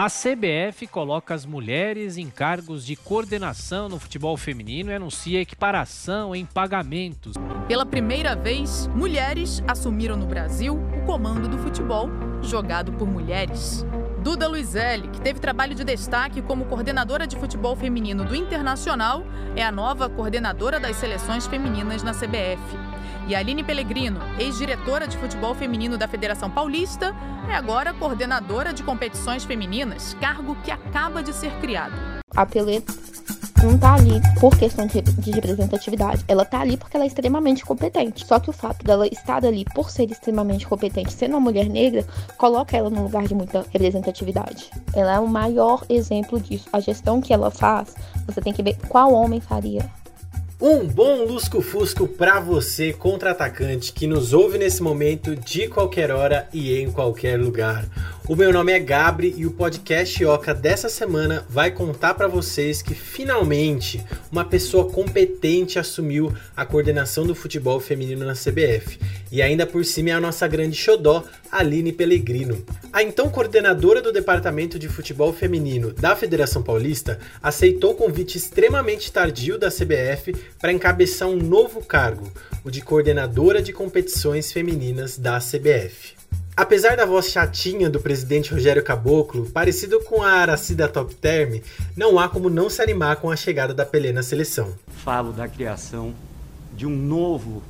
A CBF coloca as mulheres em cargos de coordenação no futebol feminino e anuncia equiparação em pagamentos. Pela primeira vez, mulheres assumiram no Brasil o comando do futebol jogado por mulheres. Duda Luizelli, que teve trabalho de destaque como coordenadora de futebol feminino do Internacional, é a nova coordenadora das seleções femininas na CBF. E Aline Pellegrino, ex-diretora de futebol feminino da Federação Paulista, é agora coordenadora de competições femininas, cargo que acaba de ser criado. A Pelé não tá ali por questão de, representatividade. Ela tá ali porque ela é extremamente competente. Só que o fato dela estar ali por ser extremamente competente, sendo uma mulher negra, coloca ela num lugar de muita representatividade. Ela é o maior exemplo disso. A gestão que ela faz, você tem que ver qual homem faria. Um bom lusco-fusco para você, contra-atacante, que nos ouve nesse momento, de qualquer hora e em qualquer lugar. O meu nome é Gabri e o podcast Oca dessa semana vai contar para vocês que finalmente uma pessoa competente assumiu a coordenação do futebol feminino na CBF. E ainda por cima é a nossa grande xodó, Aline Pellegrino. A então coordenadora do departamento de futebol feminino da Federação Paulista aceitou o convite extremamente tardio da CBF para encabeçar um novo cargo, o de coordenadora de competições femininas da CBF. Apesar da voz chatinha do presidente Rogério Caboclo, parecido com a Aracida Top Term, não há como não se animar com a chegada da Pelé na seleção. Falo da criação de um novo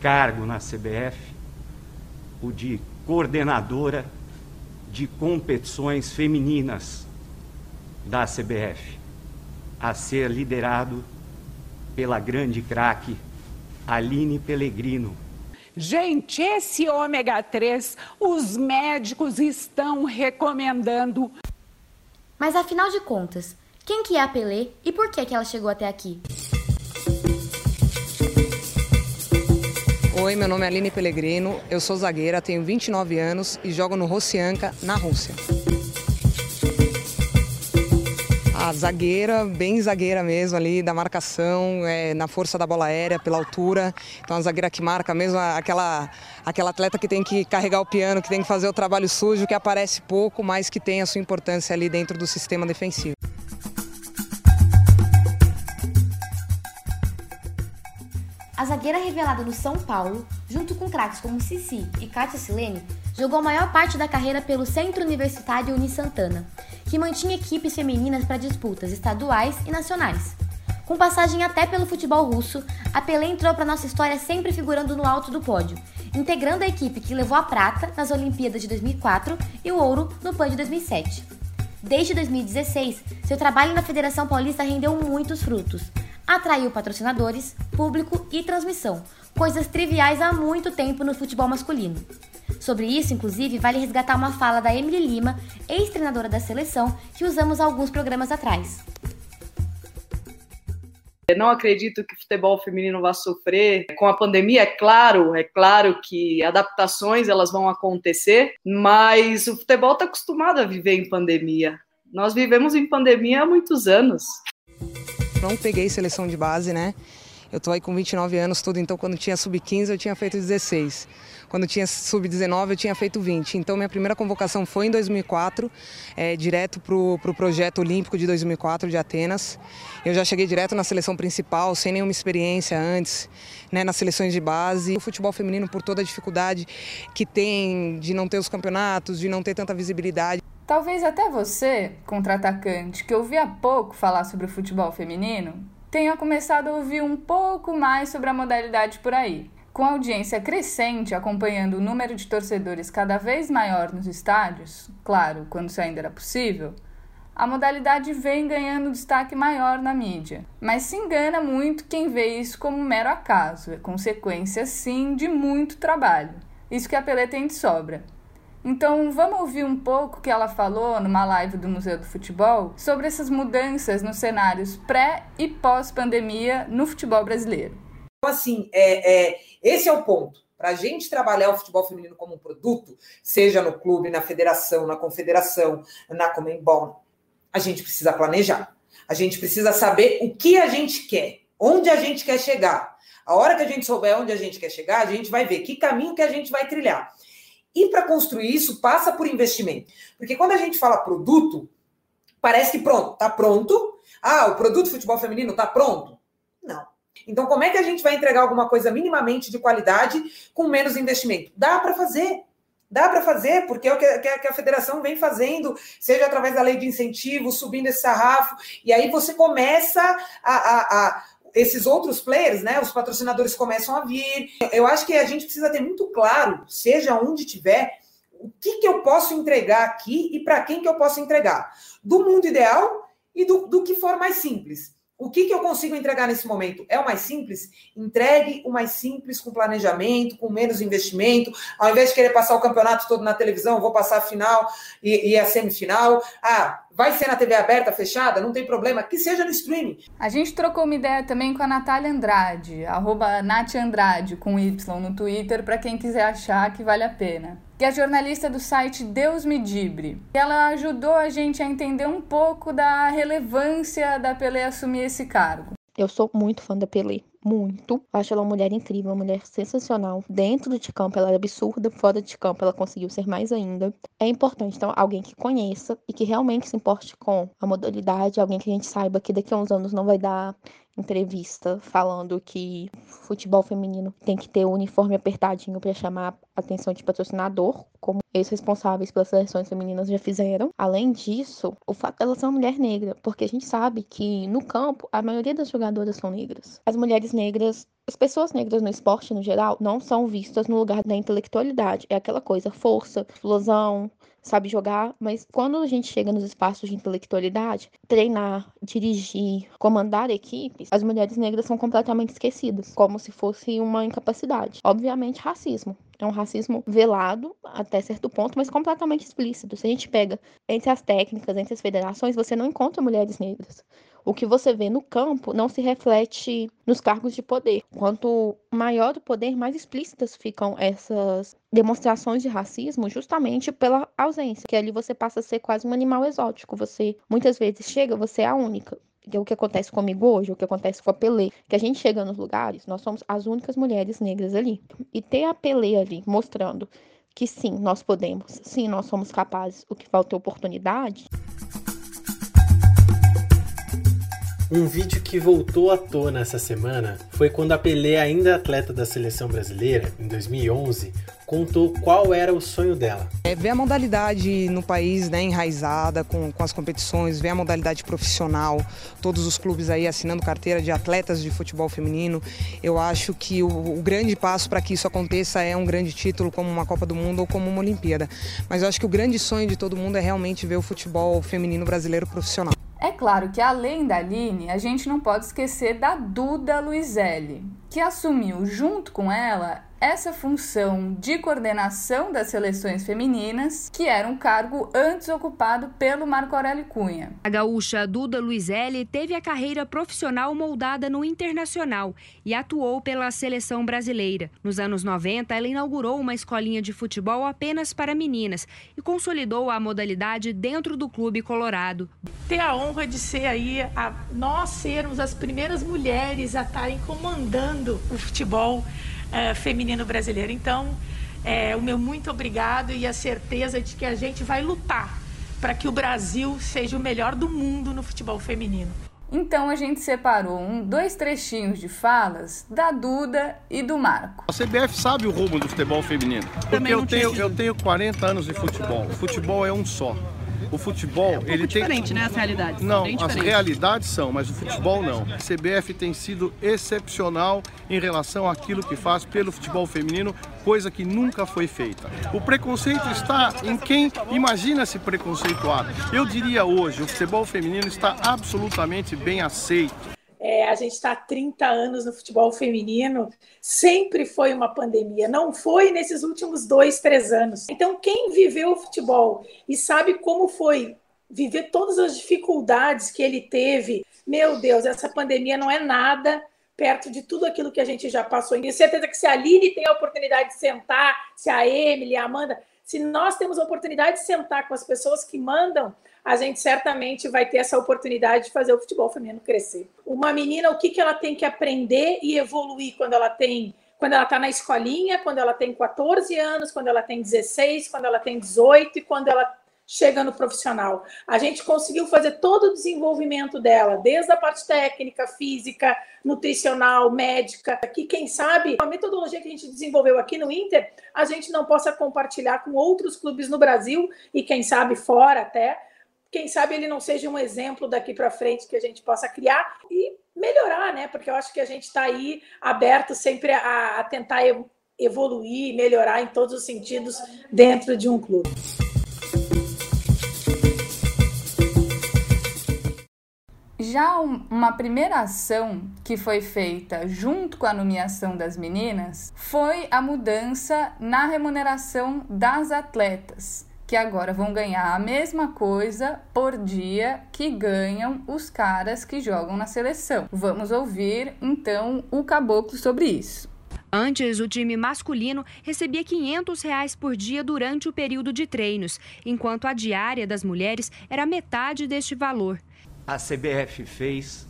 cargo na CBF, o de coordenadora de competições femininas da CBF, a ser liderado pela grande craque Aline Pellegrino, Gente, esse ômega 3, os médicos estão recomendando. Mas afinal de contas, quem que é a Pelé e por que que ela chegou até aqui? Oi, meu nome é Aline Pellegrino, eu sou zagueira, tenho 29 anos e jogo no Rossianka, na Rússia. Zagueira, bem zagueira mesmo ali, da marcação, é, na força da bola aérea, pela altura. Então a zagueira que marca mesmo, aquela, aquela atleta que tem que carregar o piano, que tem que fazer o trabalho sujo, que aparece pouco, mas que tem a sua importância ali dentro do sistema defensivo. A zagueira revelada no São Paulo, junto com craques como Cici e Kátia Silene, jogou a maior parte da carreira pelo Centro Universitário Uni Santana, que mantinha equipes femininas para disputas estaduais e nacionais. Com passagem até pelo futebol russo, a Pelé entrou para nossa história sempre figurando no alto do pódio, integrando a equipe que levou a prata nas Olimpíadas de 2004 e o ouro no PAN de 2007. Desde 2016, seu trabalho na Federação Paulista rendeu muitos frutos atraiu patrocinadores, público e transmissão, coisas triviais há muito tempo no futebol masculino. Sobre isso, inclusive, vale resgatar uma fala da Emily Lima, ex-treinadora da seleção, que usamos alguns programas atrás. Eu não acredito que o futebol feminino vá sofrer com a pandemia, é claro, é claro que adaptações elas vão acontecer, mas o futebol está acostumado a viver em pandemia. Nós vivemos em pandemia há muitos anos não peguei seleção de base, né? Eu tô aí com 29 anos tudo, então quando tinha sub-15 eu tinha feito 16. Quando tinha sub-19 eu tinha feito 20. Então minha primeira convocação foi em 2004, é, direto para o pro projeto olímpico de 2004 de Atenas. Eu já cheguei direto na seleção principal, sem nenhuma experiência antes, né, nas seleções de base. O futebol feminino, por toda a dificuldade que tem de não ter os campeonatos, de não ter tanta visibilidade, Talvez até você, contra-atacante, que ouvia pouco falar sobre o futebol feminino, tenha começado a ouvir um pouco mais sobre a modalidade por aí. Com a audiência crescente acompanhando o número de torcedores cada vez maior nos estádios, claro, quando isso ainda era possível, a modalidade vem ganhando destaque maior na mídia. Mas se engana muito quem vê isso como um mero acaso, é consequência sim de muito trabalho. Isso que a Pelé tem de sobra. Então vamos ouvir um pouco o que ela falou numa live do Museu do Futebol sobre essas mudanças nos cenários pré e pós-pandemia no futebol brasileiro. Assim, é, é, esse é o ponto. Para a gente trabalhar o futebol feminino como um produto, seja no clube, na federação, na confederação, na Comembol, a gente precisa planejar. A gente precisa saber o que a gente quer, onde a gente quer chegar. A hora que a gente souber onde a gente quer chegar, a gente vai ver que caminho que a gente vai trilhar. E para construir isso, passa por investimento. Porque quando a gente fala produto, parece que pronto, está pronto. Ah, o produto futebol feminino está pronto? Então, como é que a gente vai entregar alguma coisa minimamente de qualidade com menos investimento? Dá para fazer. Dá para fazer, porque é o que a, que a, federação vem fazendo, seja através da lei de incentivo, subindo esse sarrafo, e aí você começa a, a, a esses outros players, né, os patrocinadores começam a vir. Eu acho que a gente precisa ter muito claro, seja onde tiver, o que, que eu posso entregar aqui e para quem que eu posso entregar. Do mundo ideal e do, do que for mais simples. O que, que eu consigo entregar nesse momento? É o mais simples? Entregue o mais simples com planejamento, com menos investimento. Ao invés de querer passar o campeonato todo na televisão, vou passar a final e, e a semifinal. Ah, vai ser na TV aberta, fechada? Não tem problema, que seja no streaming. A gente trocou uma ideia também com a Natália Andrade, arroba Nath Andrade, com Y no Twitter, para quem quiser achar que vale a pena que é jornalista do site Deus Me Dibre. Ela ajudou a gente a entender um pouco da relevância da Pelé assumir esse cargo. Eu sou muito fã da Pelé, muito. Acho ela uma mulher incrível, uma mulher sensacional. Dentro de campo ela era absurda, fora de campo ela conseguiu ser mais ainda. É importante, então, alguém que conheça e que realmente se importe com a modalidade, alguém que a gente saiba que daqui a uns anos não vai dar entrevista falando que futebol feminino tem que ter o uniforme apertadinho para chamar a atenção de patrocinador, como eles responsáveis pelas seleções femininas já fizeram. Além disso, o fato dela ser uma mulher negra, porque a gente sabe que no campo a maioria das jogadoras são negras. As negras as pessoas negras no esporte, no geral, não são vistas no lugar da intelectualidade. É aquela coisa, força, explosão, sabe jogar, mas quando a gente chega nos espaços de intelectualidade, treinar, dirigir, comandar equipes, as mulheres negras são completamente esquecidas, como se fosse uma incapacidade. Obviamente, racismo. É um racismo velado até certo ponto, mas completamente explícito. Se a gente pega entre as técnicas, entre as federações, você não encontra mulheres negras o que você vê no campo não se reflete nos cargos de poder. Quanto maior o poder, mais explícitas ficam essas demonstrações de racismo, justamente pela ausência, que ali você passa a ser quase um animal exótico. Você muitas vezes chega, você é a única. Que é o que acontece comigo hoje, o que acontece com a Pelé, que a gente chega nos lugares, nós somos as únicas mulheres negras ali. E ter a Pelé ali mostrando que sim, nós podemos, sim, nós somos capazes, o que falta é oportunidade. Um vídeo que voltou à tona essa semana foi quando a Pelé, ainda atleta da seleção brasileira, em 2011, contou qual era o sonho dela. É ver a modalidade no país né, enraizada com, com as competições, ver a modalidade profissional, todos os clubes aí assinando carteira de atletas de futebol feminino. Eu acho que o, o grande passo para que isso aconteça é um grande título como uma Copa do Mundo ou como uma Olimpíada. Mas eu acho que o grande sonho de todo mundo é realmente ver o futebol feminino brasileiro profissional. É claro que além da Aline, a gente não pode esquecer da Duda Luizelli, que assumiu junto com ela essa função de coordenação das seleções femininas, que era um cargo antes ocupado pelo Marco Aurélio Cunha. A gaúcha Duda Luizelli teve a carreira profissional moldada no internacional e atuou pela seleção brasileira. Nos anos 90, ela inaugurou uma escolinha de futebol apenas para meninas e consolidou a modalidade dentro do Clube Colorado. Ter a honra de ser aí, a, nós sermos as primeiras mulheres a estarem comandando o futebol é, feminino brasileiro. Então, é, o meu muito obrigado e a certeza de que a gente vai lutar para que o Brasil seja o melhor do mundo no futebol feminino. Então a gente separou um, dois trechinhos de falas da Duda e do Marco. A CBF sabe o rumo do futebol feminino. Porque eu tenho, eu tenho 40 anos de futebol. O futebol é um só. O futebol, é um ele tem diferente, né, as realidades. Não, as realidades são, mas o futebol não. A CBF tem sido excepcional em relação àquilo que faz pelo futebol feminino, coisa que nunca foi feita. O preconceito está em quem imagina se preconceituar. Eu diria hoje, o futebol feminino está absolutamente bem aceito. É, a gente está há 30 anos no futebol feminino, sempre foi uma pandemia, não foi nesses últimos dois, três anos. Então, quem viveu o futebol e sabe como foi viver todas as dificuldades que ele teve, meu Deus, essa pandemia não é nada perto de tudo aquilo que a gente já passou. E tenho certeza que se a Aline tem a oportunidade de sentar, se a Emily, a Amanda, se nós temos a oportunidade de sentar com as pessoas que mandam, a gente certamente vai ter essa oportunidade de fazer o futebol feminino crescer. Uma menina, o que, que ela tem que aprender e evoluir quando ela tem quando ela está na escolinha, quando ela tem 14 anos, quando ela tem 16, quando ela tem 18 e quando ela chega no profissional. A gente conseguiu fazer todo o desenvolvimento dela, desde a parte técnica, física, nutricional, médica, que quem sabe a metodologia que a gente desenvolveu aqui no Inter, a gente não possa compartilhar com outros clubes no Brasil e quem sabe fora até, quem sabe ele não seja um exemplo daqui para frente que a gente possa criar e melhorar, né? Porque eu acho que a gente está aí aberto sempre a, a tentar evoluir, melhorar em todos os sentidos dentro de um clube. Já uma primeira ação que foi feita junto com a nomeação das meninas foi a mudança na remuneração das atletas que agora vão ganhar a mesma coisa por dia que ganham os caras que jogam na seleção. Vamos ouvir então o Caboclo sobre isso. Antes, o time masculino recebia 500 reais por dia durante o período de treinos, enquanto a diária das mulheres era metade deste valor. A CBF fez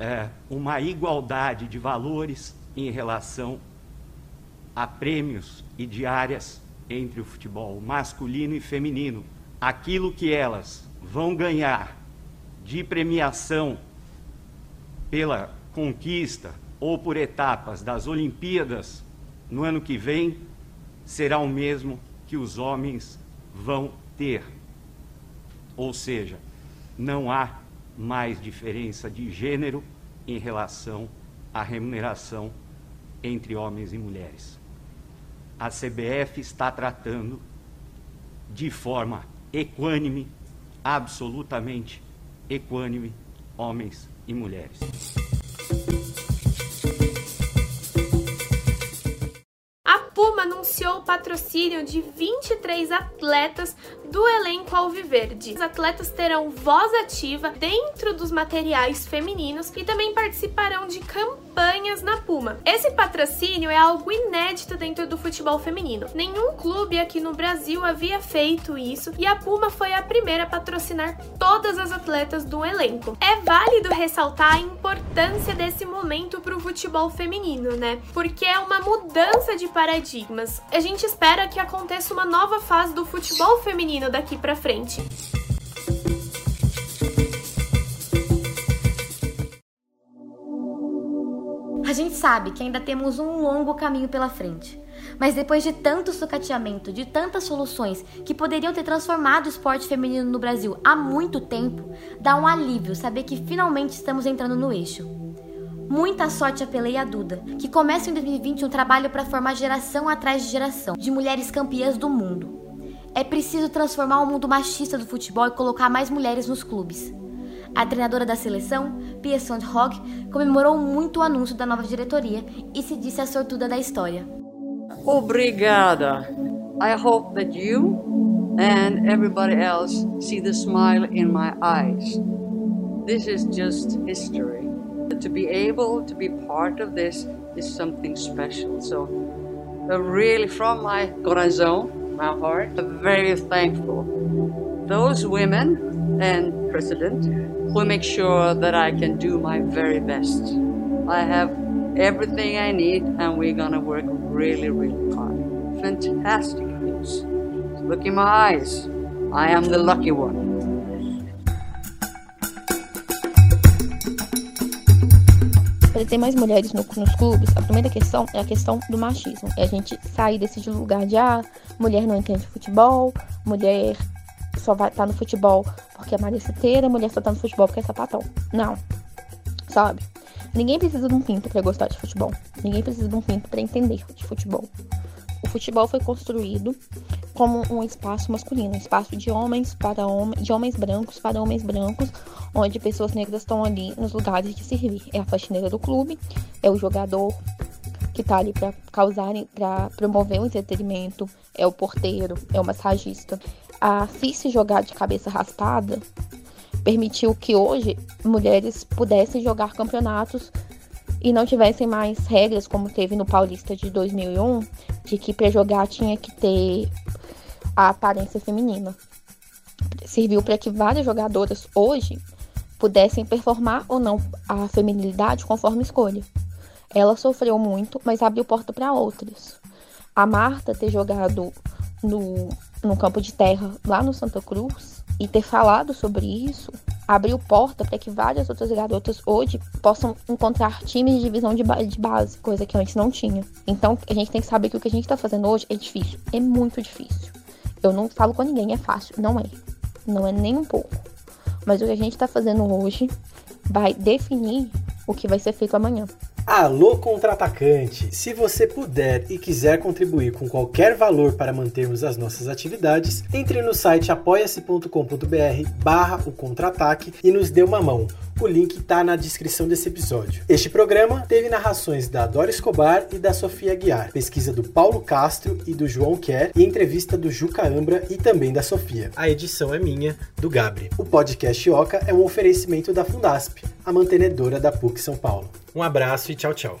é, uma igualdade de valores em relação a prêmios e diárias entre o futebol masculino e feminino. Aquilo que elas vão ganhar de premiação pela conquista ou por etapas das Olimpíadas no ano que vem será o mesmo que os homens vão ter. Ou seja, não há mais diferença de gênero em relação à remuneração entre homens e mulheres a CBF está tratando de forma equânime, absolutamente equânime, homens e mulheres. anunciou o patrocínio de 23 atletas do elenco Alviverde. Os atletas terão voz ativa dentro dos materiais femininos e também participarão de campanhas na Puma. Esse patrocínio é algo inédito dentro do futebol feminino. Nenhum clube aqui no Brasil havia feito isso e a Puma foi a primeira a patrocinar todas as atletas do elenco. É válido ressaltar a importância desse momento para o futebol feminino, né? Porque é uma mudança de paradigmas. A gente espera que aconteça uma nova fase do futebol feminino daqui para frente. A gente sabe que ainda temos um longo caminho pela frente. Mas depois de tanto sucateamento, de tantas soluções que poderiam ter transformado o esporte feminino no Brasil há muito tempo, dá um alívio saber que finalmente estamos entrando no eixo. Muita sorte a Pelé e a Duda, que começam em 2020 um trabalho para formar geração atrás de geração de mulheres campeãs do mundo. É preciso transformar o mundo machista do futebol e colocar mais mulheres nos clubes. A treinadora da seleção, Pia Sondhog, comemorou muito o anúncio da nova diretoria e se disse a sortuda da história. Obrigada. I hope that you and everybody else see the smile in my eyes. This is just history. To be able to be part of this is something special. So, uh, really, from my corazón, my heart. I'm very thankful. Those women and president who make sure that I can do my very best. I have everything I need and we're gonna work really, really hard. Fantastic news. Look in my eyes. I am the lucky one. Ter mais mulheres no, nos clubes, a primeira questão é a questão do machismo. É a gente sair desse lugar de ah, mulher não entende futebol, mulher só vai estar tá no futebol porque é mareceteira, mulher só tá no futebol porque é sapatão. Não. Sabe? Ninguém precisa de um pinto para gostar de futebol. Ninguém precisa de um pinto para entender de futebol. O futebol foi construído como um espaço masculino, um espaço de homens para homens, de homens brancos para homens brancos, onde pessoas negras estão ali nos lugares de servir. É a faxineira do clube, é o jogador que está ali para causar, para promover o entretenimento, é o porteiro, é o massagista. A Cici jogar de cabeça raspada permitiu que hoje mulheres pudessem jogar campeonatos e não tivessem mais regras como teve no Paulista de 2001, de que para jogar tinha que ter a aparência feminina. Serviu para que várias jogadoras hoje pudessem performar ou não a feminilidade conforme escolha. Ela sofreu muito, mas abriu porta para outras. A Marta ter jogado no, no campo de terra lá no Santa Cruz e ter falado sobre isso abriu porta para que várias outras garotas hoje possam encontrar times de divisão de, ba de, base, coisa que antes não tinha. Então a gente tem que saber que o que a gente está fazendo hoje é difícil, é muito difícil. Eu não falo com ninguém, é fácil, não é. Não é nem um pouco. Mas o que a gente está fazendo hoje vai definir o que vai ser feito amanhã. Alô contra-atacante! Se você puder e quiser contribuir com qualquer valor para mantermos as nossas atividades, entre no site apoia-se.com.br barra o contra-ataque e nos dê uma mão. O link está na descrição desse episódio. Este programa teve narrações da Dora Escobar e da Sofia Guiar, pesquisa do Paulo Castro e do João Kerr e entrevista do Juca Ambra e também da Sofia. A edição é minha, do Gabri. O podcast Oca é um oferecimento da Fundasp, a mantenedora da PUC São Paulo. Um abraço e tchau, tchau.